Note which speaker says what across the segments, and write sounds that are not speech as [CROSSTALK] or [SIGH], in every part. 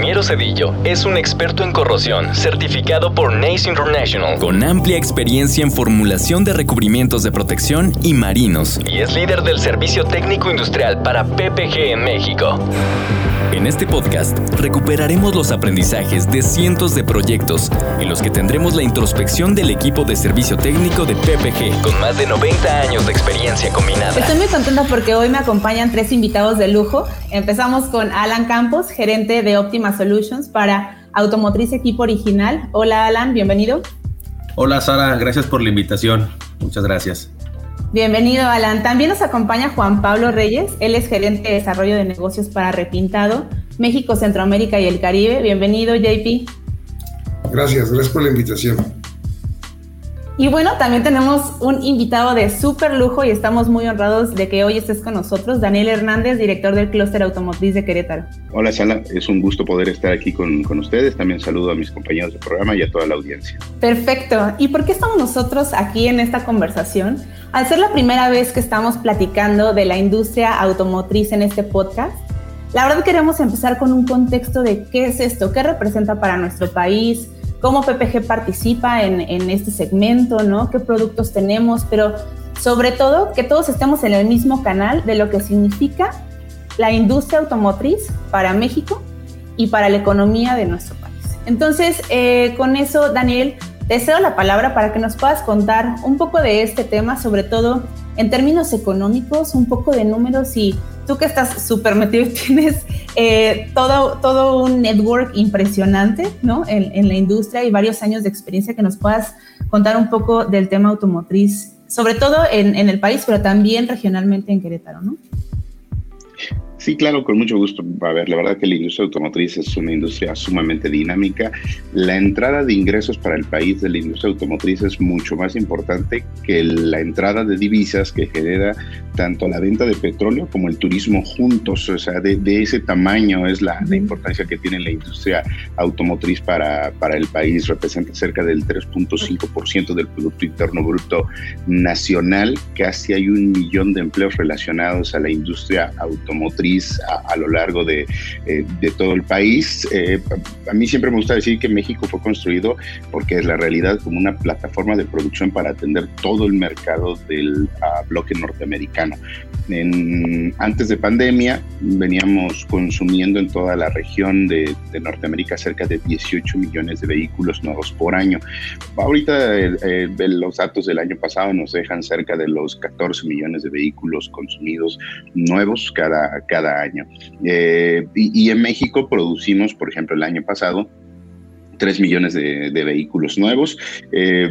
Speaker 1: El ingeniero Cedillo es un experto en corrosión certificado por NACE International con amplia experiencia en formulación de recubrimientos de protección y marinos y es líder del servicio técnico industrial para PPG en México. En este podcast recuperaremos los aprendizajes de cientos de proyectos en los que tendremos la introspección del equipo de servicio técnico de PPG con más de 90 años de experiencia combinada.
Speaker 2: Estoy muy contenta porque hoy me acompañan tres invitados de lujo. Empezamos con Alan Campos, gerente de Optima Solutions para Automotriz Equipo Original. Hola Alan, bienvenido.
Speaker 3: Hola Sara, gracias por la invitación. Muchas gracias.
Speaker 2: Bienvenido, Alan. También nos acompaña Juan Pablo Reyes. Él es gerente de desarrollo de negocios para Repintado, México, Centroamérica y el Caribe. Bienvenido, JP.
Speaker 4: Gracias, gracias por la invitación.
Speaker 2: Y bueno, también tenemos un invitado de súper lujo y estamos muy honrados de que hoy estés con nosotros, Daniel Hernández, director del Clúster Automotriz de Querétaro.
Speaker 5: Hola, Sala, es un gusto poder estar aquí con, con ustedes. También saludo a mis compañeros de programa y a toda la audiencia.
Speaker 2: Perfecto. ¿Y por qué estamos nosotros aquí en esta conversación? Al ser la primera vez que estamos platicando de la industria automotriz en este podcast, la verdad queremos empezar con un contexto de qué es esto, qué representa para nuestro país, cómo PPG participa en, este segmento, ¿no? ¿Qué productos tenemos? Pero sobre todo que todos estemos en el mismo canal de lo que significa la industria automotriz para México y para la economía de nuestro país. Entonces, eh, con eso, Daniel, te cedo la palabra para que nos puedas contar un poco de este tema, sobre todo en términos económicos, un poco de números y tú que estás súper metido y [LAUGHS] tienes eh, todo, todo un network impresionante ¿no? En, la industria y varios años de experiencia que nos puedas contar un poco del tema automotriz, sobre todo en, en el país, pero también regionalmente en Querétaro, ¿no?
Speaker 5: Sí, claro, con mucho gusto. A ver, la verdad que la industria automotriz es una industria sumamente dinámica. La entrada de ingresos para el país de la industria automotriz es mucho más importante que la entrada de divisas que genera tanto la venta de petróleo como el turismo juntos. O sea, de, ese tamaño es la, importancia que tiene la industria automotriz para, para el país. Representa cerca del 3.5% del Producto Interno Bruto Nacional. Casi hay un millón de empleos relacionados a la industria automotriz a, lo largo de, eh, de, todo el país. Eh, a mí siempre me gusta decir que México fue construido porque es la realidad como una plataforma de producción para atender todo el mercado del ah, bloque norteamericano. En, antes de pandemia veníamos consumiendo en toda la región de, de, Norteamérica cerca de 18 millones de vehículos nuevos por año. Ahorita eh, los datos del año pasado nos dejan cerca de los 14 millones de vehículos consumidos nuevos cada, cada año. Eh, y, en México producimos, por ejemplo, el año pasado, 3 millones de, vehículos nuevos. Eh,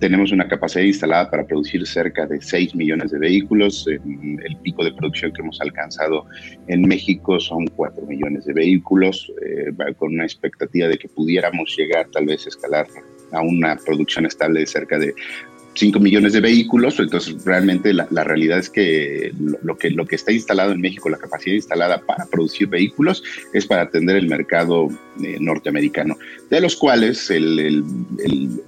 Speaker 5: tenemos una capacidad instalada para producir cerca de 6 millones de vehículos. el pico de producción que hemos alcanzado en México son 4 millones de vehículos, eh, con una expectativa de que pudiéramos llegar tal vez a escalar a una producción estable de cerca de 5 millones de vehículos, entonces realmente la, realidad es que lo, que lo que está instalado en México, la capacidad instalada para producir vehículos, es para atender el mercado eh, norteamericano, de los cuales el,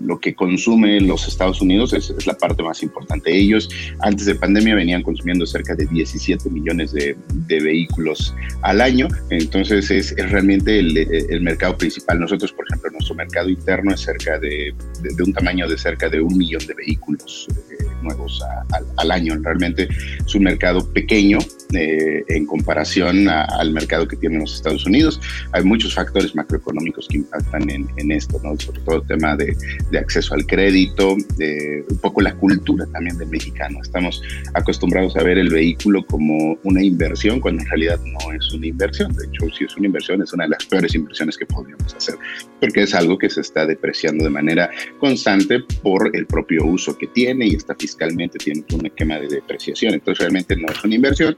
Speaker 5: lo que consume los Estados Unidos es, la parte más importante. Ellos antes de pandemia venían consumiendo cerca de 17 millones de, vehículos al año, entonces es, realmente el, mercado principal. Nosotros, por ejemplo, nuestro mercado interno es cerca de, de un tamaño de cerca de un millón de vehículos vehículos eh, nuevos al año. Realmente es un mercado pequeño eh, en comparación al mercado que tienen los Estados Unidos. Hay muchos factores macroeconómicos que impactan en, esto, ¿no? sobre todo el tema de, acceso al crédito, de, un poco la cultura también del mexicano. Estamos acostumbrados a ver el vehículo como una inversión cuando en realidad no es una inversión. De hecho, si es una inversión, es una de las peores inversiones que podríamos hacer, porque es algo que se está depreciando de manera constante por el propio uso que tiene y está fiscalmente tiene un esquema de depreciación. Entonces realmente no es una inversión,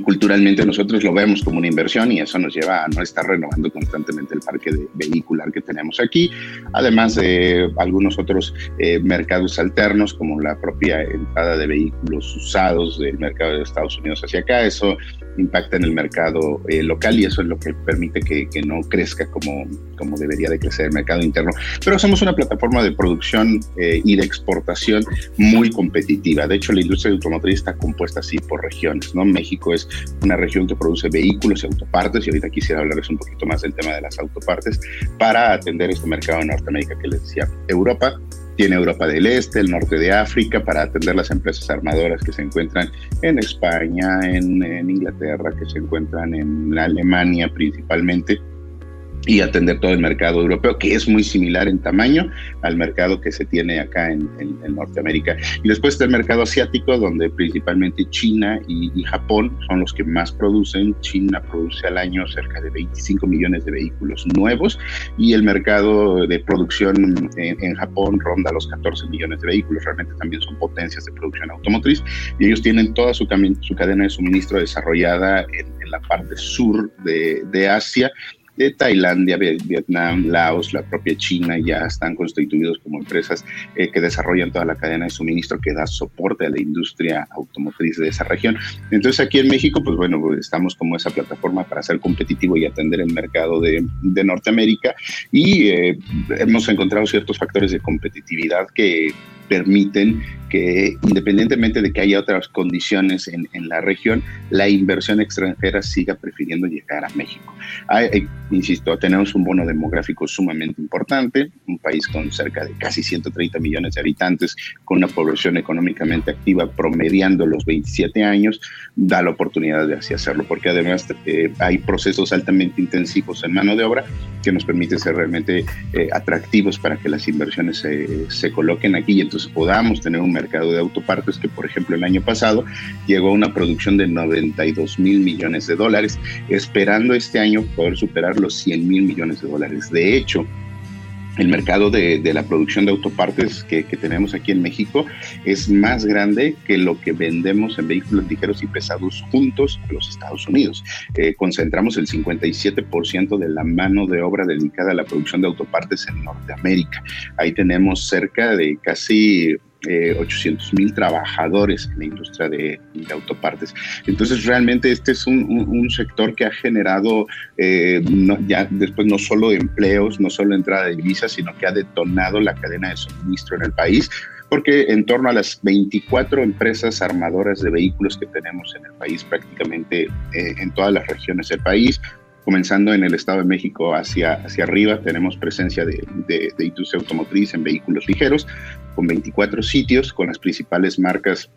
Speaker 5: culturalmente nosotros lo vemos como una inversión y eso nos lleva a no estar renovando constantemente el parque de vehicular que tenemos aquí. además de algunos otros eh, mercados alternos, como la propia entrada de vehículos usados del mercado de Estados Unidos hacia acá. Eso impacta en el mercado eh, local y eso es lo que permite que, no crezca como, como debería de crecer el mercado interno. Pero somos una plataforma de producción eh, y de exportación muy competitiva. De hecho, la industria automotriz está compuesta así por regiones. ¿no? México es una región que produce vehículos y autopartes y ahorita quisiera hablarles un poquito más del tema de las autopartes para atender este mercado en Norteamérica que les decía. Europa tiene Europa del Este, el norte de África, para atender las empresas armadoras que se encuentran en España, en, Inglaterra, que se encuentran en Alemania principalmente y atender todo el mercado europeo, que es muy similar en tamaño al mercado que se tiene acá en, Norteamérica. Y después está el mercado asiático, donde principalmente China y, Japón son los que más producen. China produce al año cerca de 25 millones de vehículos nuevos y el mercado de producción en, Japón ronda los 14 millones de vehículos. Realmente también son potencias de producción automotriz y ellos tienen toda su, su cadena de suministro desarrollada en, la parte sur de, de Asia de Tailandia, Vietnam, Laos, la propia China ya están constituidos como empresas eh, que desarrollan toda la cadena de suministro que da soporte a la industria automotriz de esa región. Entonces aquí en México, pues bueno, estamos como esa plataforma para ser competitivo y atender el mercado de, Norteamérica y eh, hemos encontrado ciertos factores de competitividad que permiten que independientemente de que haya otras condiciones en, la región, la inversión extranjera siga prefiriendo llegar a México. Insisto, tenemos un bono demográfico sumamente importante, un país con cerca de casi 130 millones de habitantes, con una población económicamente activa promediando los 27 años, da la oportunidad de así hacerlo, porque además eh, hay procesos altamente intensivos en mano de obra que nos permite ser realmente eh, atractivos para que las inversiones se coloquen aquí y entonces podamos tener un mercado de autopartes que, por ejemplo, el año pasado llegó a una producción de 92 mil millones de dólares, esperando este año poder superar los 100 mil millones de dólares. De hecho, el mercado de, la producción de autopartes que, tenemos aquí en México es más grande que lo que vendemos en vehículos ligeros y pesados juntos a los Estados Unidos. Eh, concentramos el 57% de la mano de obra dedicada a la producción de autopartes en Norteamérica. Ahí tenemos cerca de casi 800 eh, mil trabajadores en la industria de, autopartes. Entonces, realmente este es un, sector que ha generado eh, ya después no solo empleos, no solo entrada de divisas, sino que ha detonado la cadena de suministro en el país porque en torno a las 24 empresas armadoras de vehículos que tenemos en el país, prácticamente eh, en todas las regiones del país, comenzando en el Estado de México hacia, hacia arriba, tenemos presencia de, de, de industria automotriz en vehículos ligeros, con 24 sitios, con las principales marcas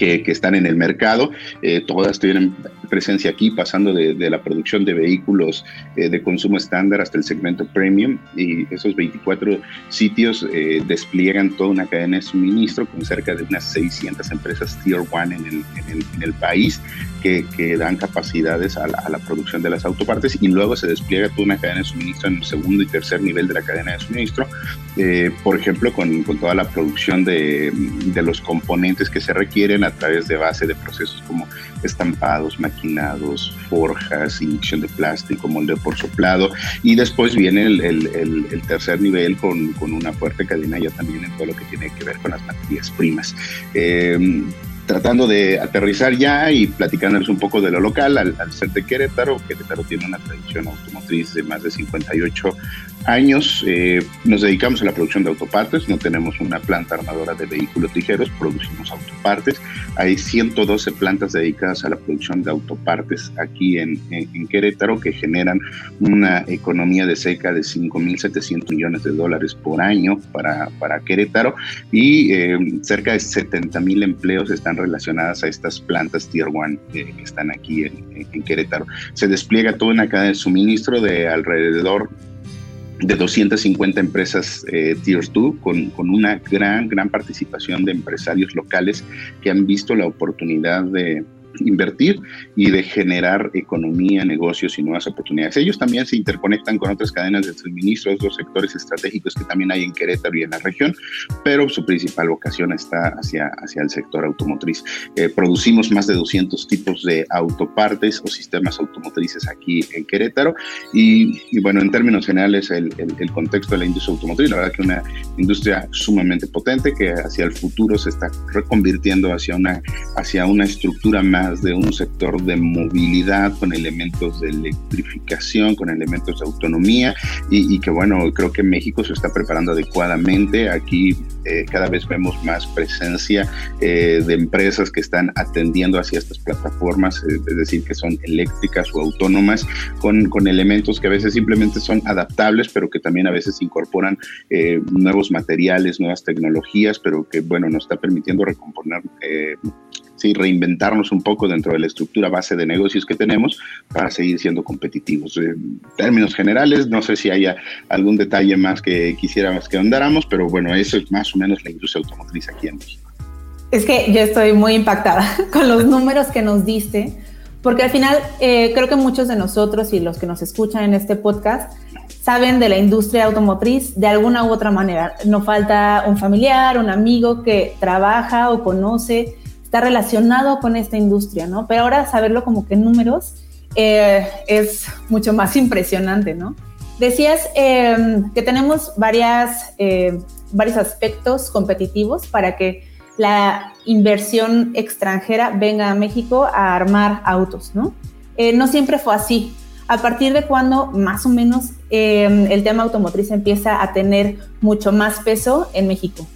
Speaker 5: que, están en el mercado. Eh, todas tienen presencia aquí, pasando de, la producción de vehículos eh, de consumo estándar hasta el segmento premium. Y esos 24 sitios eh, despliegan toda una cadena de suministro con cerca de unas 600 empresas Tier 1 en el, en el, país que, que, dan capacidades a la, producción de las autopartes y luego se despliega toda una cadena de suministro en el segundo y tercer nivel de la cadena de suministro. por ejemplo, con, con, toda la producción de, de los componentes que se requieren a través de base de procesos como estampados, maquinados, forjas, inyección de plástico, molde por soplado. Y después viene el, tercer nivel con, una fuerte cadena ya también en todo lo que tiene que ver con las materias primas. Eh, tratando de aterrizar ya y platicándoles un poco de lo local, al, ser de Querétaro, Querétaro tiene una tradición automotriz de más de 58 años. Eh, nos dedicamos a la producción de autopartes, no tenemos una planta armadora de vehículos ligeros, producimos autopartes. Hay 112 plantas dedicadas a la producción de autopartes aquí en, Querétaro que generan una economía de cerca de 5.700 millones de dólares por año para, para Querétaro y eh, cerca de 70.000 empleos están relacionadas a estas plantas Tier 1 que están aquí en, Querétaro. Se despliega toda una cadena de suministro de alrededor de 250 empresas eh, Tier 2 con, con, una gran, gran participación de empresarios locales que han visto la oportunidad de, invertir y de generar economía, negocios y nuevas oportunidades. Ellos también se interconectan con otras cadenas de suministro, otros sectores estratégicos que también hay en Querétaro y en la región, pero su principal vocación está hacia, hacia el sector automotriz. Eh, producimos más de 200 tipos de autopartes o sistemas automotrices aquí en Querétaro y, bueno, en términos generales el, el, contexto de la industria automotriz, la verdad que una industria sumamente potente que hacia el futuro se está reconvirtiendo hacia una, hacia una estructura más de un sector de movilidad con elementos de electrificación, con elementos de autonomía y, que bueno, creo que México se está preparando adecuadamente. Aquí eh, cada vez vemos más presencia eh, de empresas que están atendiendo hacia estas plataformas, eh, es decir, que son eléctricas o autónomas, con, con, elementos que a veces simplemente son adaptables, pero que también a veces incorporan nuevos materiales, nuevas tecnologías, pero que bueno, nos está permitiendo recomponer ¿sí? reinventarnos un poco dentro de la estructura base de negocios que tenemos para seguir siendo competitivos. En términos generales, no sé si haya algún detalle más que quisiéramos que andáramos, pero bueno, eso es más o menos la industria automotriz aquí en México.
Speaker 2: Es que yo estoy muy impactada [LAUGHS] con los números que nos diste, porque al final eh, creo que muchos de nosotros y los que nos escuchan en este podcast saben de la industria automotriz de alguna u otra manera. No falta un familiar, un amigo que trabaja o conoce está relacionado con esta industria, ¿no? Pero ahora saberlo como que en números eh, es mucho más [LAUGHS] impresionante, ¿no? Decías em, que tenemos varias, eh, varios aspectos competitivos para que la inversión extranjera venga a México a armar autos, ¿no? Eh, no siempre fue así. ¿A partir de cuándo más o menos em, el tema automotriz empieza a tener mucho más peso en México?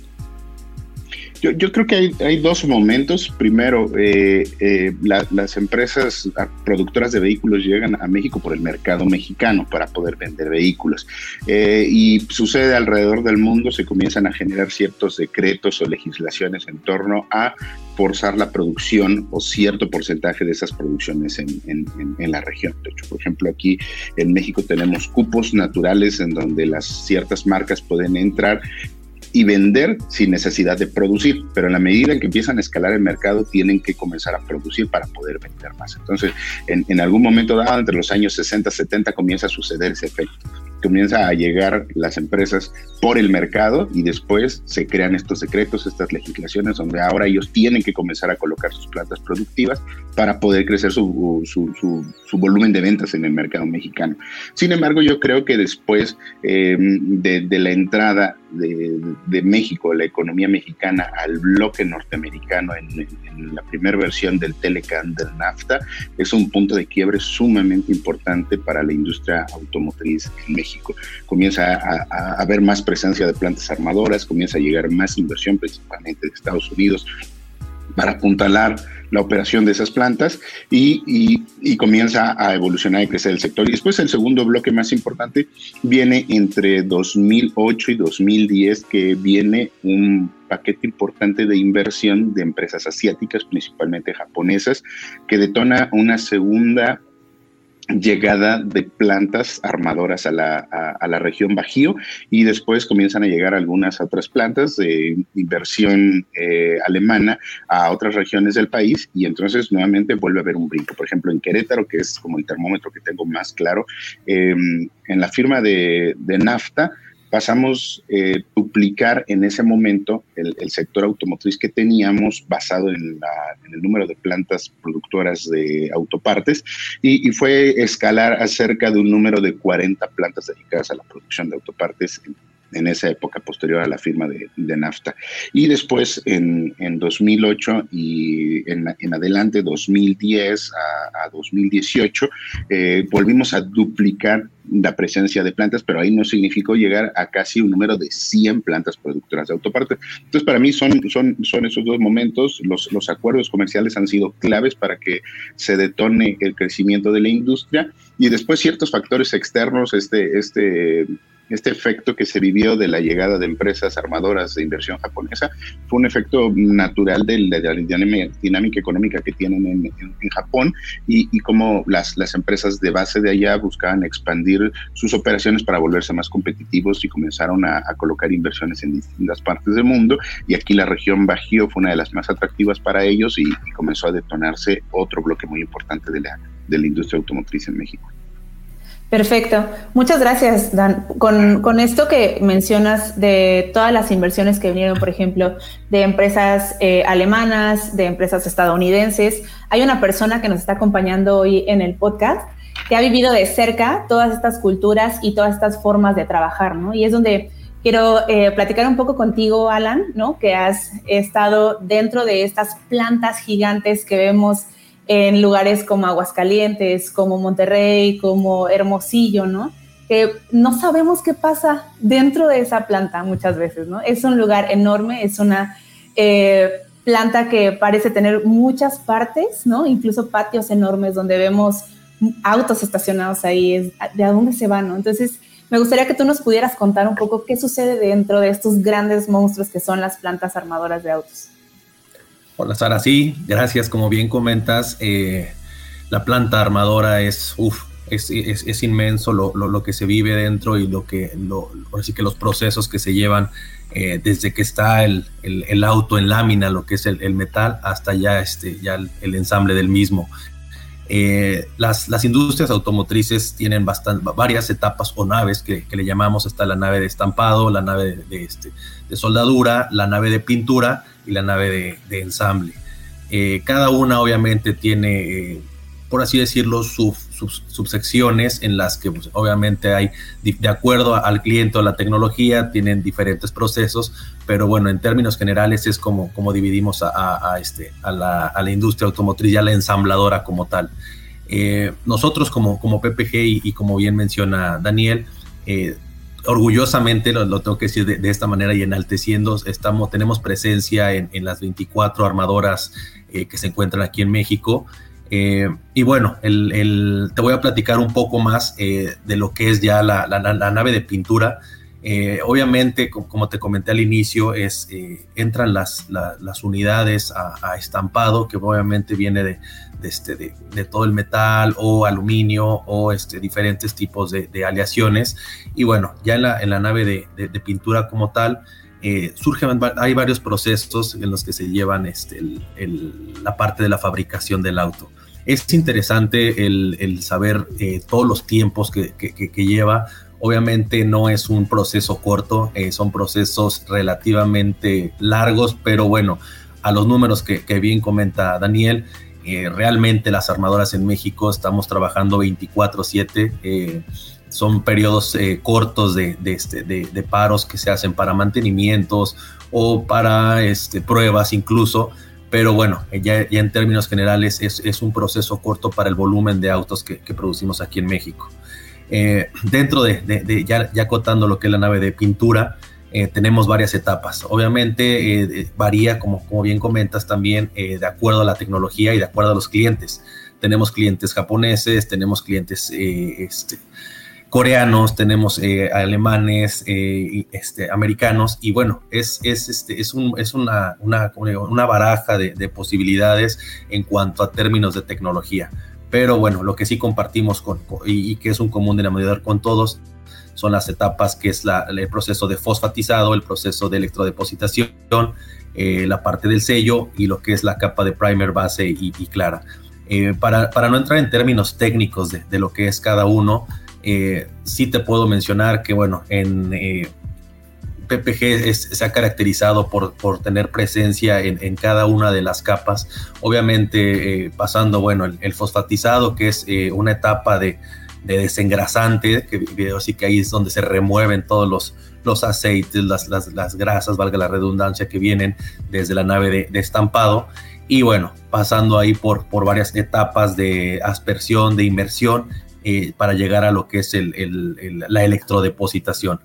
Speaker 5: Yo, creo que hay, dos momentos. Primero, eh, eh, las empresas productoras de vehículos llegan a México por el mercado mexicano para poder vender vehículos. Eh, y sucede alrededor del mundo, se comienzan a generar ciertos decretos o legislaciones en torno a forzar la producción o cierto porcentaje de esas producciones en, en, la región. De hecho, por ejemplo, aquí en México tenemos cupos naturales en donde las ciertas marcas pueden entrar y vender sin necesidad de producir, pero en la medida en que empiezan a escalar el mercado, tienen que comenzar a producir para poder vender más. Entonces, en, en algún momento dado, entre los años 60, 70, comienza a suceder ese efecto comienza a llegar las empresas por el mercado y después se crean estos decretos, estas legislaciones donde ahora ellos tienen que comenzar a colocar sus plantas productivas para poder crecer su, su, volumen de ventas en el mercado mexicano. Sin embargo, yo creo que después eh, de, la entrada de, México, la economía mexicana al bloque norteamericano en, en la primera versión del Telecan del NAFTA, es un punto de quiebre sumamente importante para la industria automotriz en México. Comienza a, haber más presencia de plantas armadoras, comienza a llegar más inversión, principalmente de Estados Unidos, para apuntalar la operación de esas plantas y, comienza a evolucionar y crecer el sector. Y después el segundo bloque más importante viene entre 2008 y 2010, que viene un paquete importante de inversión de empresas asiáticas, principalmente japonesas, que detona una segunda llegada de plantas armadoras a la, a, la, región Bajío y después comienzan a llegar algunas otras plantas de inversión eh, alemana a otras regiones del país y entonces nuevamente vuelve a haber un brinco. Por ejemplo, en Querétaro, que es como el termómetro que tengo más claro, em, en la firma de, de NAFTA, pasamos eh, duplicar en ese momento el, sector automotriz que teníamos basado en, el número de plantas productoras de autopartes y, fue escalar a cerca de un número de 40 plantas dedicadas a la producción de autopartes en, esa época posterior a la firma de, NAFTA. Y después en, 2008 y en, adelante, 2010 a, 2018, eh, volvimos a duplicar la presencia de plantas, pero ahí no significó llegar a casi un número de 100 plantas productoras de autopartes. Entonces, para mí son, son, son esos dos momentos, los, los acuerdos comerciales han sido claves para que se detone el crecimiento de la industria y después ciertos factores externos, este, este este efecto que se vivió de la llegada de empresas armadoras de inversión japonesa fue un efecto natural de la, dinámica económica que tienen en, Japón y, y como las, las empresas de base de allá buscaban expandir sus operaciones para volverse más competitivos y comenzaron a, colocar inversiones en distintas partes del mundo y aquí la región Bajío fue una de las más atractivas para ellos y, comenzó a detonarse otro bloque muy importante de la, de la industria automotriz en México.
Speaker 2: Perfecto. Muchas gracias, Dan. Con, esto que mencionas de todas las inversiones que vinieron, por ejemplo, de empresas eh, alemanas, de empresas estadounidenses, hay una persona que nos está acompañando hoy en el podcast que ha vivido de cerca todas estas culturas y todas estas formas de trabajar, ¿no? Y es donde quiero eh, platicar un poco contigo, Alan, ¿no? Que has estado dentro de estas plantas gigantes que vemos en lugares como Aguascalientes, como Monterrey, como Hermosillo, ¿no? Que no sabemos qué pasa dentro de esa planta muchas veces, ¿no? Es un lugar enorme, es una eh, planta que parece tener muchas partes, ¿no? Incluso patios enormes donde vemos autos estacionados ahí, de a dónde se van, ¿no? Entonces, me gustaría que tú nos pudieras contar un poco qué sucede dentro de estos grandes monstruos que son las plantas armadoras de autos.
Speaker 3: Hola Sara, sí, gracias. Como bien comentas, eh, la planta armadora es, es, inmenso lo, que se vive dentro y lo que, lo, así que los procesos que se llevan eh, desde que está el, auto en lámina, lo que es el, metal, hasta ya, este, ya el, ensamble del mismo. Eh, las, las, industrias automotrices tienen bastante, varias etapas o naves que, le llamamos, está la nave de estampado, la nave de, este, de soldadura, la nave de pintura y la nave de, ensamble. Eh, cada una obviamente tiene, eh, por así decirlo, subsecciones en las que pues, obviamente hay, de acuerdo al cliente o a la tecnología, tienen diferentes procesos, pero bueno, en términos generales es como, como dividimos a, este, a, la, a la, industria automotriz y a la ensambladora como tal. Eh, nosotros como, como PPG y, como bien menciona Daniel, orgullosamente, lo, tengo que decir de, esta manera y enalteciendo, estamos, tenemos presencia en, las 24 armadoras eh, que se encuentran aquí en México. Eh, y bueno, te voy a platicar un poco más eh, de lo que es ya la, nave de pintura. obviamente, como te comenté al inicio, es, entran las, unidades a, estampado, que obviamente viene este, de, todo el metal o aluminio o este, diferentes tipos de, aleaciones. Y bueno, ya en la nave de, pintura como tal, eh, surgen, hay varios procesos en los que se llevan este, la parte de la fabricación del auto. Es interesante el, saber eh, todos los tiempos que, que, lleva. Obviamente no es un proceso corto, eh, son procesos relativamente largos, pero bueno, a los números que, que bien comenta Daniel, eh, realmente las armadoras en México estamos trabajando 24/7. Eh, son periodos eh, cortos de, este, de, paros que se hacen para mantenimientos o para este, pruebas incluso. Pero bueno, ya, en términos generales es, un proceso corto para el volumen de autos que, producimos aquí en México. dentro de, ya, ya acotando lo que es la nave de pintura, eh, tenemos varias etapas. Obviamente eh, eh, varía, como, como bien comentas también, de acuerdo a la tecnología y de acuerdo a los clientes. Tenemos clientes japoneses, tenemos clientes este, coreanos, tenemos alemanes, este, americanos, y bueno, es, es, este, es, un, es una, una, una baraja de, de, posibilidades en cuanto a términos de tecnología. Pero bueno, lo que sí compartimos con, y, y que es un común denominador con todos son las etapas que es el proceso de fosfatizado, el proceso de electrodepositación, eh, la parte del sello y lo que es la capa de primer, base y, clara. Eh, para, para, no entrar en términos técnicos de, de lo que es cada uno, eh, sí te puedo mencionar que, bueno, en PPG se ha caracterizado por, por tener presencia en, en, cada una de las capas, obviamente pasando, bueno, el, el, fosfatizado, que es una etapa de, de desengrasante, que así que ahí es donde se remueven todos los, los aceites, las, las, grasas, valga la redundancia, que vienen desde la nave de, estampado. Y bueno, pasando ahí por, por varias etapas de aspersión, de inmersión, eh, para llegar a lo que es la electrodepositación.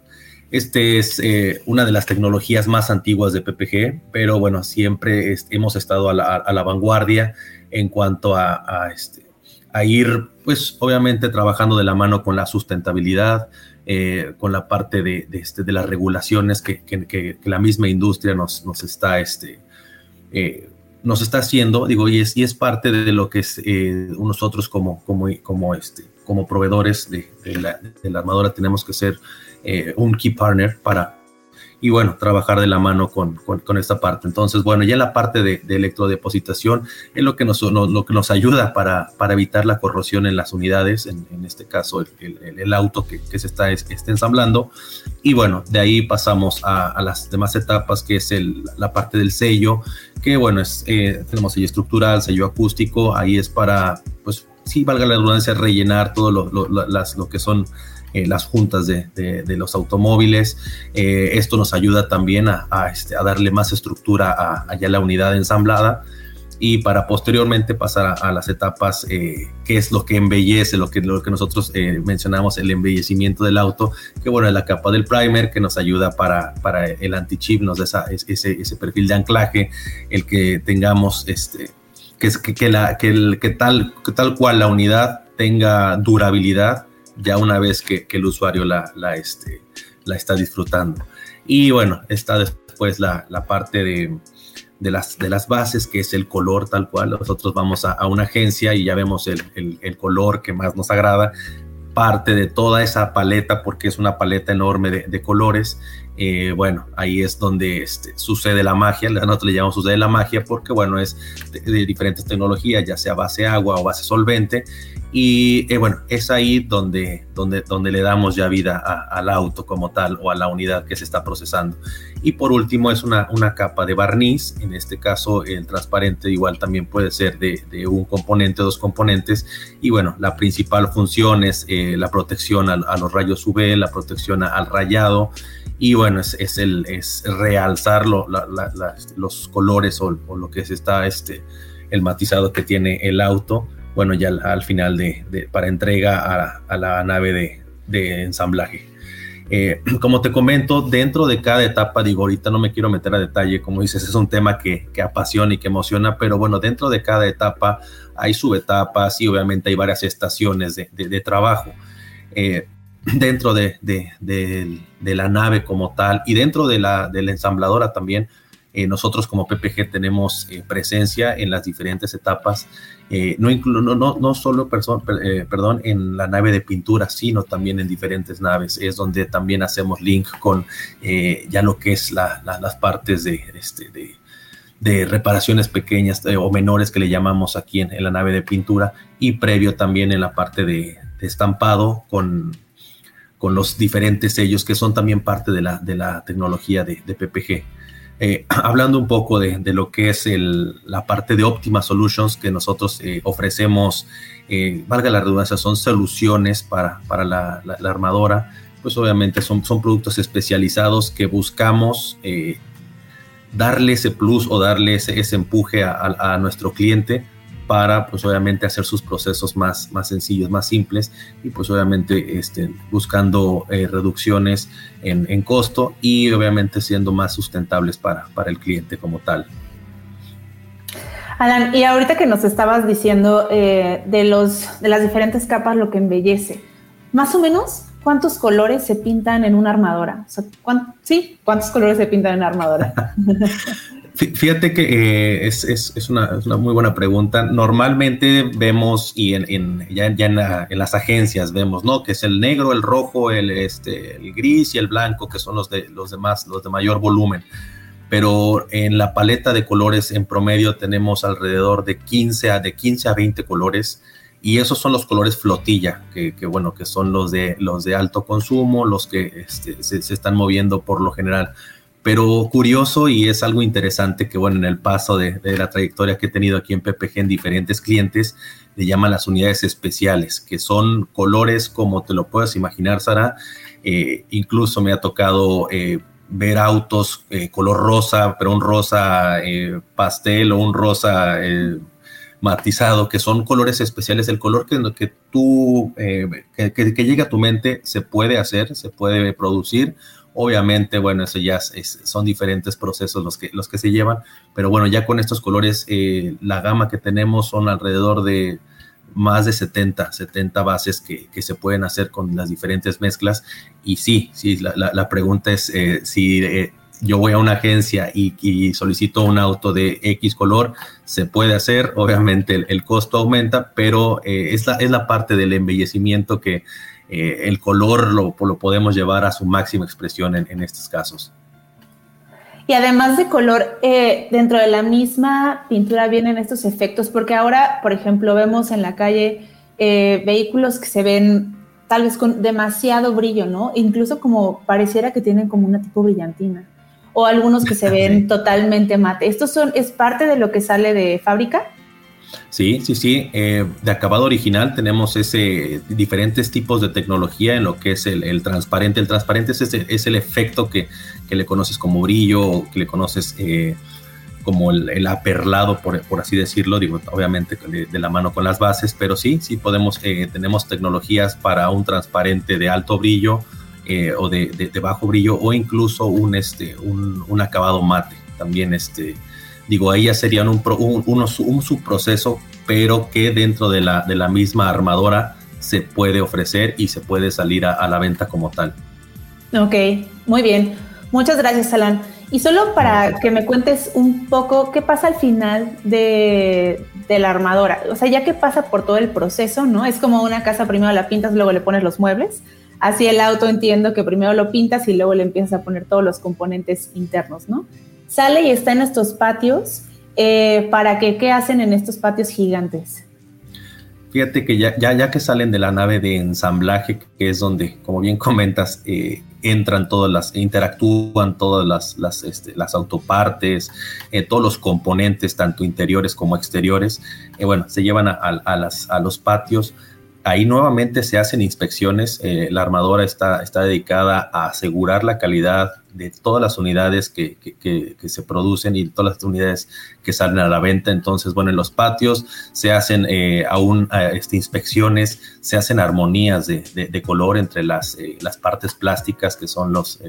Speaker 3: Este es eh, una de las tecnologías más antiguas de PPG, pero bueno, siempre hemos estado a la, vanguardia en cuanto este, a ir, pues obviamente trabajando de la mano con la sustentabilidad, eh, con la parte de, este, las regulaciones que, la misma industria nos, está, este, nos está haciendo, digo, y es, parte de lo que es, nosotros como, como, como, este, como proveedores de, la, de la armadora tenemos que ser un key partner para, y bueno, trabajar de la mano con, con, esta parte. Entonces, bueno, ya la parte de, electrodepositación es lo que nos, lo que nos ayuda para, para, evitar la corrosión en las unidades, en, este caso el, el, auto que, que, se está, está, ensamblando. Y bueno, de ahí pasamos a, a las demás etapas, que es la parte del sello, que bueno, es, eh, tenemos sello estructural, sello acústico, ahí es para, pues, sí, valga la redundancia, rellenar todo lo, lo, las, lo que son eh, las juntas de, de, los automóviles. Eh, esto nos ayuda también a, este, a darle más estructura a, a, la unidad ensamblada y para posteriormente pasar a, las etapas eh, que es lo que embellece, lo que, lo que nosotros mencionamos, el embellecimiento del auto, que bueno, es la capa del primer que nos ayuda para, para el anti-chip, nos da esa, ese, ese perfil de anclaje, el que tengamos este, que, que, que, tal, que tal cual la unidad tenga durabilidad ya una vez que, el usuario la, la, este, la está disfrutando. Y bueno, está después la, la parte de, de, las, de las bases, que es el color tal cual. Nosotros vamos a, una agencia y ya vemos el, el, color que más nos agrada, parte de toda esa paleta, porque es una paleta enorme de colores. Eh, bueno, ahí es donde este, sucede la magia, nosotros le llamamos sucede la magia porque, bueno, es de, diferentes tecnologías, ya sea base agua o base solvente, y eh, bueno, es ahí donde, donde, donde le damos ya vida al auto como tal o a la unidad que se está procesando. Y por último es una, una capa de barniz, en este caso el transparente igual también puede ser de, de un componente dos componentes. Y bueno, la principal función es eh, la protección a, los rayos UV, la protección al rayado. Y bueno, es, es, el, es realzar los colores o, lo que se está, este, el matizado que tiene el auto bueno, ya al, final de, para entrega a, la nave de, ensamblaje. Eh, [CLEARS THROAT] como te comento, dentro de cada etapa, digo, ahorita no me quiero meter a detalle, como dices, es un tema que, apasiona y que emociona, pero bueno, dentro de cada etapa hay subetapas y obviamente hay varias estaciones de, trabajo. Eh, dentro de, la nave como tal y dentro de la, de la ensambladora también, eh, nosotros como PPG tenemos presencia en las diferentes etapas eh, no, no, no, solo eh, perdón, en la nave de pintura, sino también en diferentes naves. Es donde también hacemos link con eh, ya lo que es las partes de, este, de, reparaciones pequeñas o menores que le llamamos aquí en, la nave de pintura y previo también en la parte de, estampado con, con los diferentes sellos que son también parte de la, de la tecnología de, PPG. Eh, [CLEARS THROAT] hablando un poco de, lo que es la parte de Optima Solutions que nosotros eh, ofrecemos, eh, valga la redundancia, son soluciones para, para la, armadora, pues obviamente son, son productos especializados que buscamos darle ese plus o darle ese, empuje a nuestro cliente para pues obviamente hacer sus procesos más, más sencillos, más simples y pues obviamente este, buscando eh, reducciones en, en, costo y obviamente siendo más sustentables para, para el cliente como tal.
Speaker 2: Alan, y ahorita que nos estabas diciendo eh, de, los, de las diferentes capas lo que embellece, más o menos, ¿cuántos colores se pintan en una armadora? sí, ¿cuántos colores se pintan en una armadora? [LAUGHS]
Speaker 3: Fíjate que eh, es, es, es, una, muy buena pregunta. Normalmente vemos, y en, ya, ya en, las agencias vemos, ¿no? Que es el negro, el rojo, el, este, el gris y el blanco, que son los, de, los demás, los de mayor volumen. Pero en la paleta de colores en promedio tenemos alrededor de 15 a, de 15 a 20 colores. Y esos son los colores flotilla, que, que bueno, que son los de, los de alto consumo, los que este, se, se están moviendo por lo general pero curioso y es algo interesante que, bueno, en el paso de, la trayectoria que he tenido aquí en PPG en diferentes clientes, le llaman las unidades especiales, que son colores como te lo puedes imaginar, Sara. Eh, incluso me ha tocado eh, ver autos eh, color rosa, pero un rosa pastel o un rosa matizado, que son colores especiales. El color que, que tú, que, que llega a tu mente, se puede hacer, se puede producir Obviamente, bueno, eso ya son diferentes procesos los que, los que se llevan, pero bueno, ya con estos colores, eh, la gama que tenemos son alrededor de, más de 70, 70 bases que, que, se pueden hacer con las diferentes mezclas. Y sí, sí, la, la, pregunta es eh, si eh, yo voy a una agencia y, solicito un auto de X color, se puede hacer, obviamente el, costo aumenta, pero eh, es, la, es la parte del embellecimiento que el color lo, lo, podemos llevar a su máxima expresión en, en estos casos.
Speaker 2: Y además de color, eh, dentro de la misma pintura vienen estos efectos, porque ahora, por ejemplo, vemos en la calle eh, vehículos que se ven tal vez con demasiado brillo, ¿no? Incluso como pareciera que tienen como una tipo brillantina. O algunos que se [LAUGHS] ven totalmente mate. ¿Estos son, es parte de lo que sale de fábrica?
Speaker 3: Sí, sí, sí. Eh, de acabado original tenemos ese diferentes tipos de tecnología en lo que es el, transparente. El transparente es, es el efecto que, que, le conoces como brillo o que le conoces eh, como el, aperlado, por, por, así decirlo. Digo, obviamente de, la mano con las bases, pero sí, sí podemos, eh, tenemos tecnologías para un transparente de alto brillo o de, de, bajo brillo o incluso un, este, un, un acabado mate. También este, Digo, ahí ya serían un, un, subproceso, pero que dentro de la, de la misma armadora se puede ofrecer y se puede salir a, la venta como tal.
Speaker 2: Ok, muy bien. Muchas gracias, Alan. Y solo para que me cuentes un poco qué pasa al final de, de, la armadora. O sea, ya que pasa por todo el proceso, ¿no? Es como una casa, primero la pintas, luego le pones los muebles. Así el auto entiendo que primero lo pintas y luego le empiezas a poner todos los componentes internos, ¿no? Sale y está en estos patios. Eh, ¿Para qué? ¿Qué hacen en estos patios gigantes?
Speaker 3: Fíjate que ya, ya, ya, que salen de la nave de ensamblaje, que es donde, como bien comentas, eh, entran todas las, interactúan todas las, las, este, las autopartes, eh, todos los componentes, tanto interiores como exteriores, bueno, se llevan a, a, las, a los patios. Ahí nuevamente se hacen inspecciones. la armadora está, está dedicada a asegurar la calidad de todas las unidades que, se producen y todas las unidades que salen a la venta. Entonces, bueno, en los patios se hacen eh, aún eh, este, inspecciones, se hacen armonías de, color entre las, eh, las partes plásticas que son los,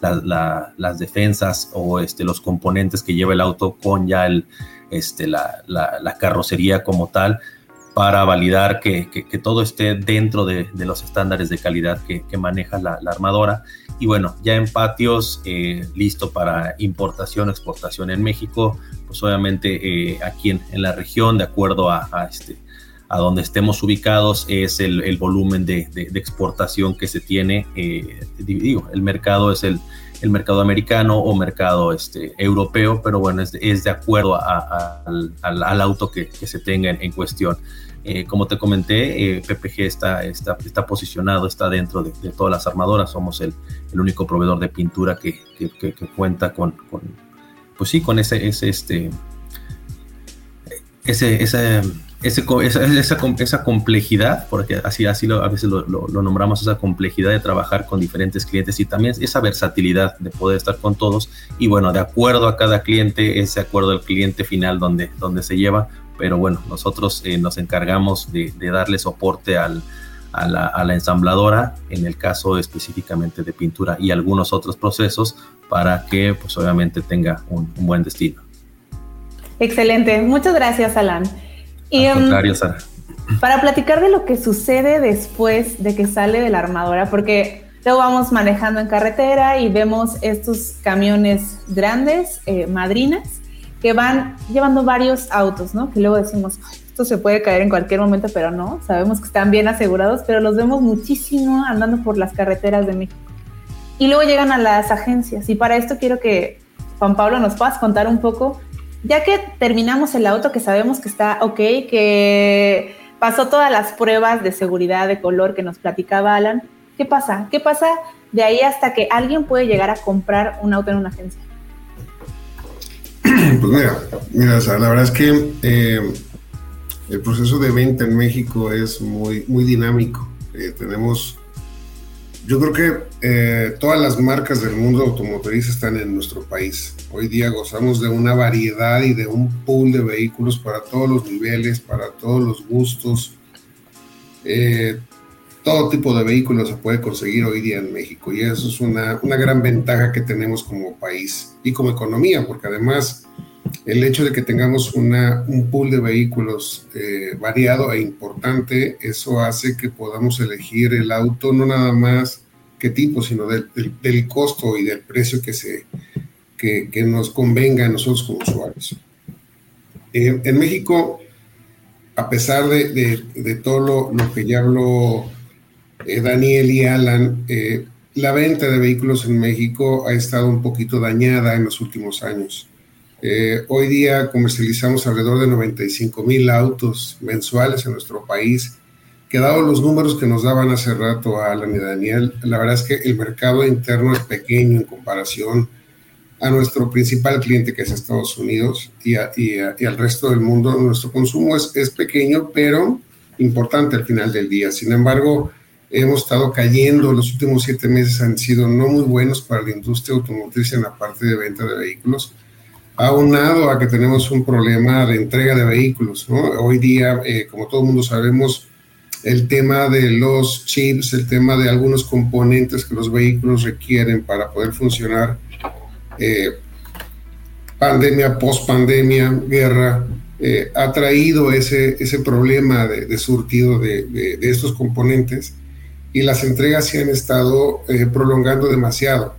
Speaker 3: las defensas o este, los componentes que lleva el auto con ya el, este, la, la carrocería como tal para validar que, todo esté dentro de, los estándares de calidad que, maneja la, armadora. Y bueno, ya en patios, eh, listo para importación, exportación en México, pues obviamente eh, aquí en, la región, de acuerdo a, este, a donde estemos ubicados, es el, volumen de, exportación que se tiene. Eh, digo, el mercado es el, el mercado americano o mercado este, europeo, pero bueno, es de, acuerdo al, al, auto que, que se tenga en, cuestión. Eh, como te comenté, eh, PPG está, está, está, posicionado, está dentro de, todas las armadoras, somos el, único proveedor de pintura que, cuenta con, pues sí, con ese, ese, este, ese, ese esa, esa, complejidad, porque así, así lo, a veces lo, nombramos, esa complejidad de trabajar con diferentes clientes y también esa versatilidad de poder estar con todos. Y bueno, de acuerdo a cada cliente, ese acuerdo al cliente final donde, donde se lleva. Pero bueno, nosotros eh, nos encargamos de, darle soporte al, a, la, ensambladora, en el caso específicamente de pintura y algunos otros procesos, para que pues obviamente tenga un, un buen destino.
Speaker 2: Excelente, muchas gracias Alan. Y, Al contrario, Sara. Para platicar de lo que sucede después de que sale de la armadora, porque luego vamos manejando en carretera y vemos estos camiones grandes, eh, madrinas, que van llevando varios autos, ¿no? Que luego decimos, esto se puede caer en cualquier momento, pero no, sabemos que están bien asegurados, pero los vemos muchísimo andando por las carreteras de México. Y luego llegan a las agencias y para esto quiero que Juan Pablo nos puedas contar un poco ya que terminamos el auto, que sabemos que está ok, que pasó todas las pruebas de seguridad de color que nos platicaba Alan, ¿qué pasa? ¿Qué pasa de ahí hasta que alguien puede llegar a comprar un auto en una agencia? [CLEARS THROAT]
Speaker 4: Pues mira, mira, la verdad es que eh, el proceso de venta en México es muy, muy dinámico. Eh, tenemos yo creo que eh, todas las marcas del mundo automotriz están en nuestro país. Hoy día gozamos de una variedad y de un pool de vehículos para todos los niveles, para todos los gustos. Eh, todo tipo de vehículos se puede conseguir hoy día en México y eso es una, una gran ventaja que tenemos como país y como economía, porque además el hecho de que tengamos una, un pool de vehículos eh, variado e importante, eso hace que podamos elegir el auto no nada más qué tipo, sino del, del, costo y del precio que, se, que, que, nos convenga a nosotros como usuarios. en México, a pesar de, de, de todo lo, lo, que ya habló eh, Daniel y Alan, eh, la venta de vehículos en México ha estado un poquito dañada en los últimos años. Eh, hoy día comercializamos alrededor de 95 mil autos mensuales en nuestro país, que dado los números que nos daban hace rato Alan y Daniel, la verdad es que el mercado interno es pequeño en comparación a nuestro principal cliente que es Estados Unidos y, al resto del mundo. Nuestro consumo es pequeño, pero importante al final del día. Sin embargo, hemos estado cayendo, los últimos siete meses han sido no muy buenos para la industria automotriz en la parte de venta de vehículos, aunado a que tenemos un problema de entrega de vehículos. ¿no? Hoy día, eh, como todo el mundo sabemos, el tema de los chips, el tema de algunos componentes que los vehículos requieren para poder funcionar, eh, pandemia, post-pandemia, guerra, eh, ha traído ese, ese problema de, de surtido de, de, de, estos componentes y las entregas se han estado eh, prolongando demasiado.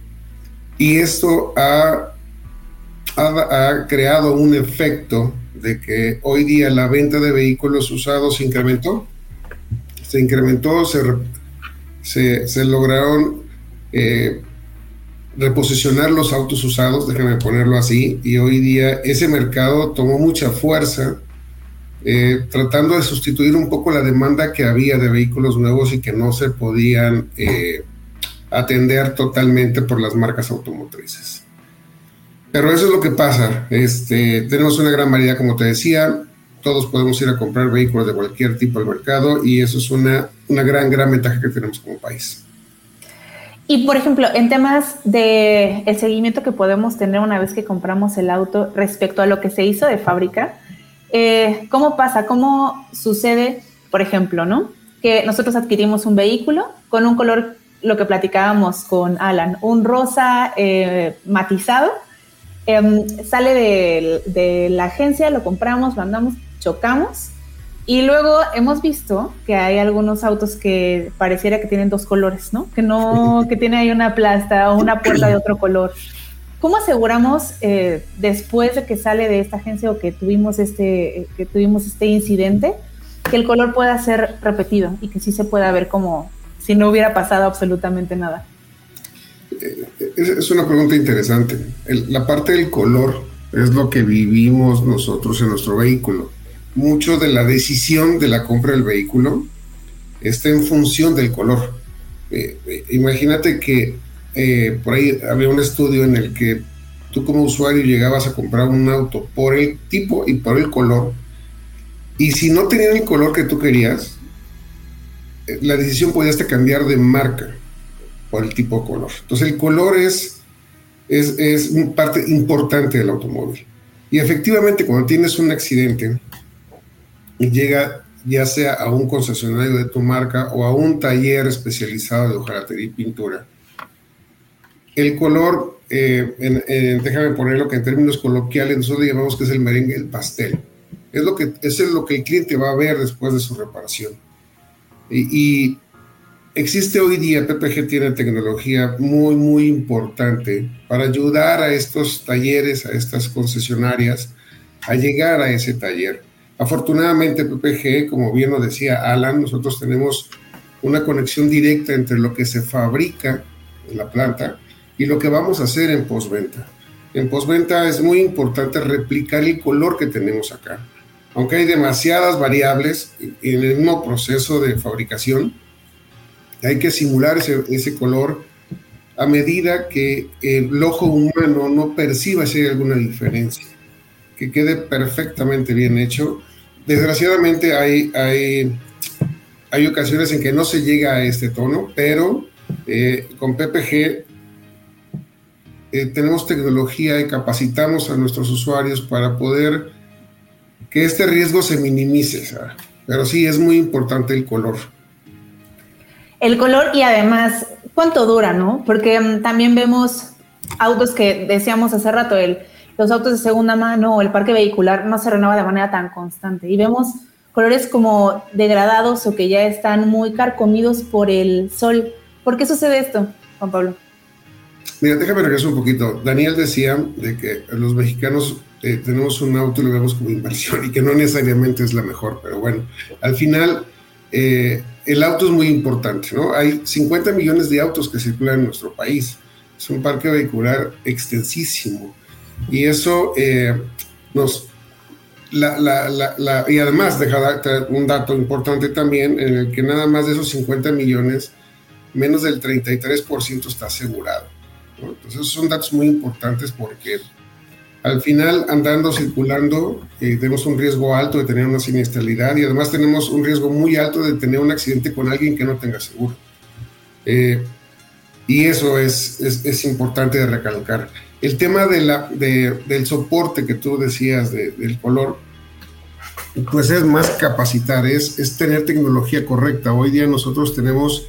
Speaker 4: Y esto ha, ha, creado un efecto de que hoy día la venta de vehículos usados se incrementó. Se incrementó, se, se, se lograron eh, reposicionar los autos usados, déjame ponerlo así, y hoy día ese mercado tomó mucha fuerza eh, tratando de sustituir un poco la demanda que había de vehículos nuevos y que no se podían eh, atender totalmente por las marcas automotrices. Pero eso es lo que pasa. Este, tenemos una gran variedad, como te decía, todos podemos ir a comprar vehículos de cualquier tipo al mercado y eso es una, una gran, gran ventaja que tenemos como país.
Speaker 2: Y por ejemplo, en temas de el seguimiento que podemos tener una vez que compramos el auto respecto a lo que se hizo de fábrica, eh, ¿cómo pasa? ¿Cómo sucede, por ejemplo, ¿no? Que nosotros adquirimos un vehículo con un color, lo que platicábamos con Alan, un rosa eh, matizado, eh, sale de, de, la agencia, lo compramos, lo andamos, chocamos. Y luego hemos visto que hay algunos autos que pareciera que tienen dos colores, ¿no? Que no, que tiene ahí una plasta o una puerta de otro color. ¿Cómo aseguramos eh, después de que sale de esta agencia o que tuvimos este, que tuvimos este incidente, que el color pueda ser repetido y que sí se pueda ver como si no hubiera pasado absolutamente nada?
Speaker 4: Es una pregunta interesante. La parte del color es lo que vivimos nosotros en nuestro vehículo. Mucho de la decisión de la compra del vehículo está en función del color. Eh, eh, imagínate que eh, por ahí había un estudio en el que tú como usuario llegabas a comprar un auto por el tipo y por el color, y si no tenían el color que tú querías, eh, la decisión podía hasta cambiar de marca por el tipo de color. Entonces el color es, es, es parte importante del automóvil. Y efectivamente cuando tienes un accidente y llega ya sea a un concesionario de tu marca o a un taller especializado de hojalatería y pintura, el color, eh, en, en, déjame ponerlo que en términos coloquiales nosotros llamamos que es el merengue, el pastel. Es lo que, es lo que el cliente va a ver después de su reparación. Y, y existe hoy día, PPG tiene tecnología muy, muy importante para ayudar a estos talleres, a estas concesionarias, a llegar a ese taller. Afortunadamente, PPG, como bien lo decía Alan, nosotros tenemos una conexión directa entre lo que se fabrica en la planta y lo que vamos a hacer en postventa. En postventa es muy importante replicar el color que tenemos acá. Aunque hay demasiadas variables en el mismo proceso de fabricación, hay que simular ese, ese color a medida que el ojo humano no perciba si hay alguna diferencia, que quede perfectamente bien hecho. Desgraciadamente hay, hay, hay ocasiones en que no se llega a este tono, pero eh, con PPG eh, tenemos tecnología y capacitamos a nuestros usuarios para poder que este riesgo se minimice. Pero sí, es muy importante el color.
Speaker 2: El color y además, ¿cuánto dura, no? Porque um, también vemos autos que decíamos hace rato, el, los autos de segunda mano o el parque vehicular no se renueva de manera tan constante. Y vemos colores como degradados o que ya están muy carcomidos por el sol. ¿Por qué sucede esto, Juan Pablo?
Speaker 4: Mira, déjame regresar un poquito. Daniel decía de que los mexicanos eh, tenemos un auto y lo vemos como inversión y que no necesariamente es la mejor, pero bueno, al final eh, el auto es muy importante, ¿no? Hay 50 millones de autos que circulan en nuestro país. Es un parque vehicular extensísimo y eso eh, nos... y además, deja un dato importante también en el que nada más de esos 50 millones, menos del 33% está asegurado. Entonces, esos son datos muy importantes porque al final, andando, circulando, eh, tenemos un riesgo alto de tener una siniestralidad y además tenemos un riesgo muy alto de tener un accidente con alguien que no tenga seguro. Eh, y eso es, es, importante de recalcar. El tema de la, del soporte que tú decías del color, pues es más capacitar, es, es tener tecnología correcta. Hoy día nosotros tenemos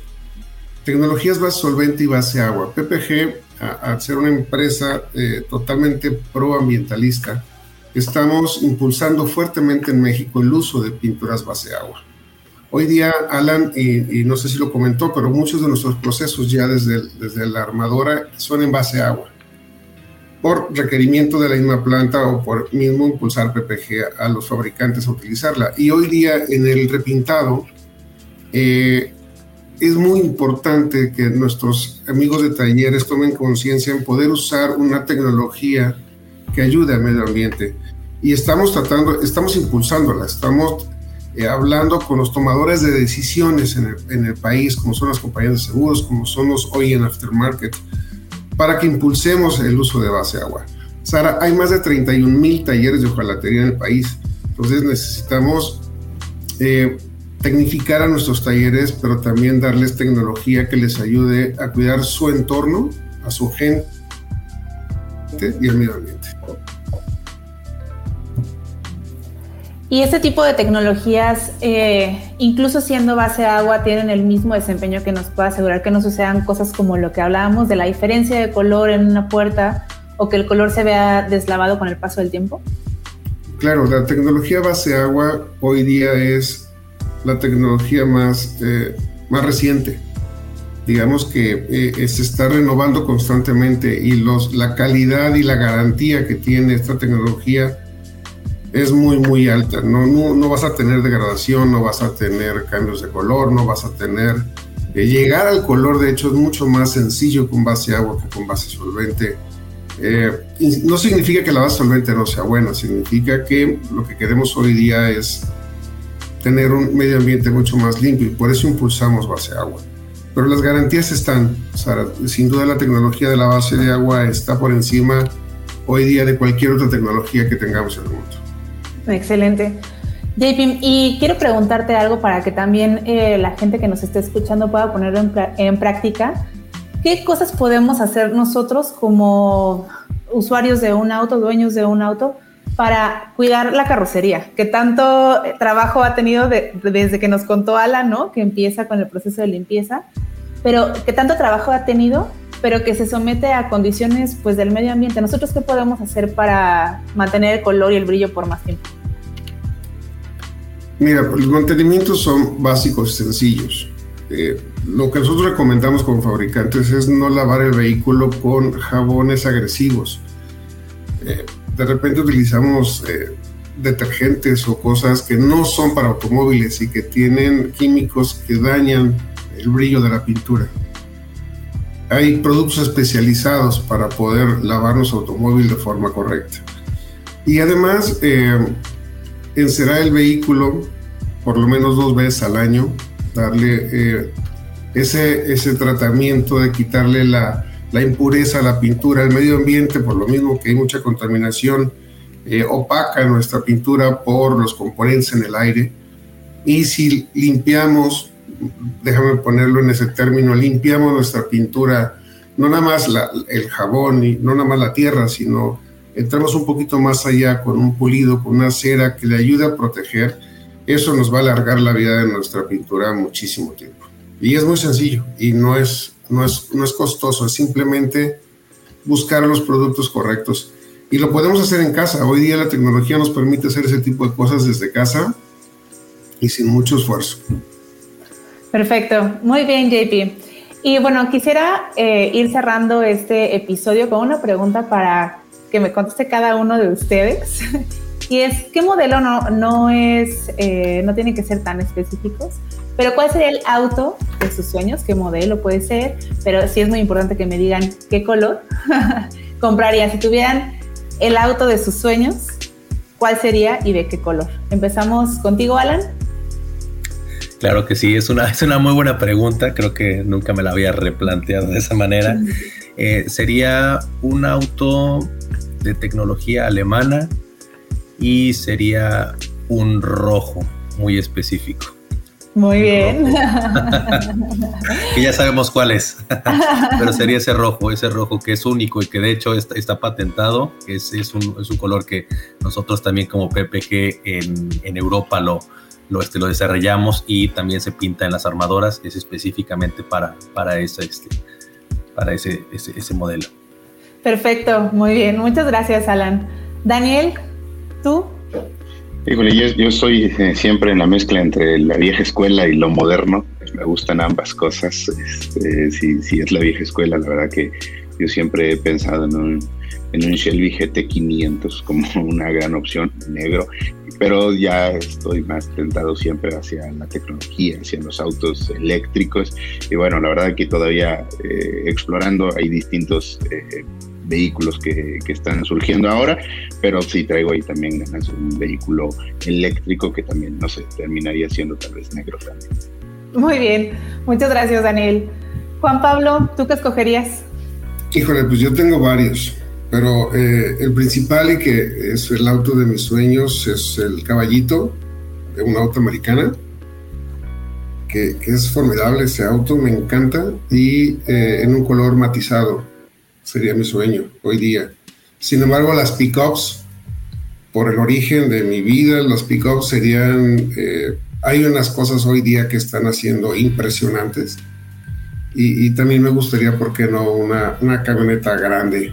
Speaker 4: tecnologías base solvente y base agua. PPG a, ser una empresa eh, totalmente proambientalista, estamos impulsando fuertemente en México el uso de pinturas base agua. Hoy día, Alan, y, no sé si lo comentó, pero muchos de nuestros procesos ya desde, desde la armadora son en base agua, por requerimiento de la misma planta o por mismo impulsar PPG a, los fabricantes a utilizarla. Y hoy día en el repintado, eh, es muy importante que nuestros amigos de talleres tomen conciencia en poder usar una tecnología que ayude al medio ambiente. Y estamos tratando, estamos impulsándola, estamos eh, hablando con los tomadores de decisiones en el, en el, país, como son las compañías de seguros, como son los hoy en aftermarket, para que impulsemos el uso de base agua. Sara, hay más de 31 mil talleres de hojalatería en el país, entonces necesitamos eh, tecnificar a nuestros talleres, pero también darles tecnología que les ayude a cuidar su entorno, a su gente y al medio ambiente.
Speaker 2: Y este tipo de tecnologías, eh, incluso siendo base agua, tienen el mismo desempeño que nos puede asegurar que no sucedan cosas como lo que hablábamos de la diferencia de color en una puerta o que el color se vea deslavado con el paso del tiempo.
Speaker 4: Claro, la tecnología base agua hoy día es la tecnología más, eh, más reciente. Digamos que eh, se está renovando constantemente y los, la calidad y la garantía que tiene esta tecnología es muy, muy alta. No, no, vas a tener degradación, no vas a tener cambios de color, no vas a tener... Eh, llegar al color, de hecho, es mucho más sencillo con base agua que con base solvente. no significa que la base solvente no sea buena, significa que lo que queremos hoy día es tener un medio ambiente mucho más limpio y por eso impulsamos base agua. Pero las garantías están, Sara, sin duda la tecnología de la base de agua está por encima hoy día de cualquier otra tecnología que tengamos en el mundo.
Speaker 2: Excelente. JP, y quiero preguntarte algo para que también eh, la gente que nos esté escuchando pueda ponerlo en, en práctica. ¿Qué cosas podemos hacer nosotros como usuarios de un auto, dueños de un auto, para cuidar la carrocería, que tanto trabajo ha tenido desde que nos contó Alan, ¿no? Que empieza con el proceso de limpieza, pero que tanto trabajo ha tenido, pero que se somete a condiciones pues del medio ambiente. ¿Nosotros qué podemos hacer para mantener el color y el brillo por más tiempo?
Speaker 4: Mira, los mantenimientos son básicos, sencillos. Eh, lo que nosotros recomendamos como fabricantes es no lavar el vehículo con jabones agresivos. Eh, de repente utilizamos eh, detergentes o cosas que no son para automóviles y que tienen químicos que dañan el brillo de la pintura. Hay productos especializados para poder lavar nuestro automóvil de forma correcta. Y además, eh, encerar el vehículo por lo menos dos veces al año, darle eh, ese, ese tratamiento de quitarle la, la impureza, la pintura, el medio ambiente, por lo mismo que hay mucha contaminación eh, opaca nuestra pintura por los componentes en el aire. Y si limpiamos, déjame ponerlo en ese término, limpiamos nuestra pintura, no nada más el jabón y no nada más la tierra, sino entramos un poquito más allá con un pulido, con una cera que le ayude a proteger, eso nos va a alargar la vida de nuestra pintura muchísimo tiempo. Y es muy sencillo y no es no es, no es costoso, es simplemente buscar los productos correctos. y lo podemos hacer en casa. Hoy día la tecnología nos permite hacer ese tipo de cosas desde casa y sin mucho esfuerzo.
Speaker 2: Perfecto, muy bien JP. Y bueno, quisiera eh, ir cerrando este episodio con una pregunta para que me conteste cada uno de ustedes. [LAUGHS] y es, ¿qué modelo no, no es, eh, no tienen que ser tan específicos? Pero ¿cuál sería el auto de sus sueños? ¿Qué modelo puede ser? Pero sí es muy importante que me digan qué color [LAUGHS] comprarían. Si tuvieran el auto de sus sueños, ¿cuál sería y de qué color? Empezamos contigo, Alan.
Speaker 3: Claro que sí, es una, es una muy buena pregunta, creo que nunca me la había replanteado de esa manera. Eh, sería un auto de tecnología alemana y sería un rojo muy específico.
Speaker 2: Muy bien. [LAUGHS]
Speaker 3: que ya sabemos cuál es, [LAUGHS] pero sería ese rojo, ese rojo que es único y que de hecho está, está patentado, es, es, un, es, un, color que nosotros también como PPG en, en Europa lo, lo, este, lo desarrollamos y también se pinta en las armadoras, es específicamente para, para, ese, este, para ese, ese, ese modelo.
Speaker 2: Perfecto, muy bien, muchas gracias Alan. Daniel, ¿tú?
Speaker 5: Híjole, yo, yo soy eh, siempre en la mezcla entre la vieja escuela y lo moderno. Me gustan ambas cosas. Este, si, si, es la vieja escuela, la verdad que yo siempre he pensado en un, en un Shelby GT500 como [LAUGHS] una gran opción negro, pero ya estoy más tentado siempre hacia la tecnología, hacia los autos eléctricos. Y bueno, la verdad que todavía eh, explorando hay distintos... Eh, vehículos que, que, están surgiendo ahora, pero sí traigo ahí también ganas un vehículo eléctrico que también, no sé, terminaría siendo tal vez negro también.
Speaker 2: Muy bien, muchas gracias Daniel. Juan Pablo, ¿tú qué escogerías?
Speaker 4: Híjole, pues yo tengo varios, pero eh, el principal y que es el auto de mis sueños es el caballito, de una auto americana. Que, que, es formidable ese auto, me encanta, y eh, en un color matizado sería mi sueño hoy día. Sin embargo, las pickups, por el origen de mi vida, los pickups serían, eh, hay unas cosas hoy día que están haciendo impresionantes. Y, y también me gustaría, ¿por qué no?, una, una camioneta grande.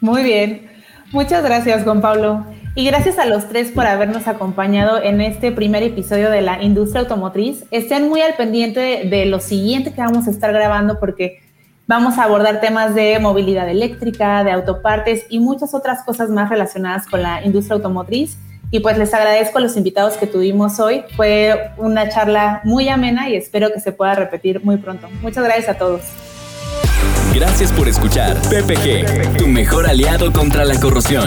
Speaker 2: Muy bien. Muchas gracias, Juan Pablo. Y gracias a los tres por habernos acompañado en este primer episodio de la industria automotriz. Estén muy al pendiente de, de lo siguiente que vamos a estar grabando porque Vamos a abordar temas de movilidad eléctrica, de autopartes y muchas otras cosas más relacionadas con la industria automotriz. Y pues les agradezco a los invitados que tuvimos hoy. Fue una charla muy amena y espero que se pueda repetir muy pronto. Muchas gracias a todos.
Speaker 1: Gracias por escuchar PPG, tu mejor aliado contra la corrosión.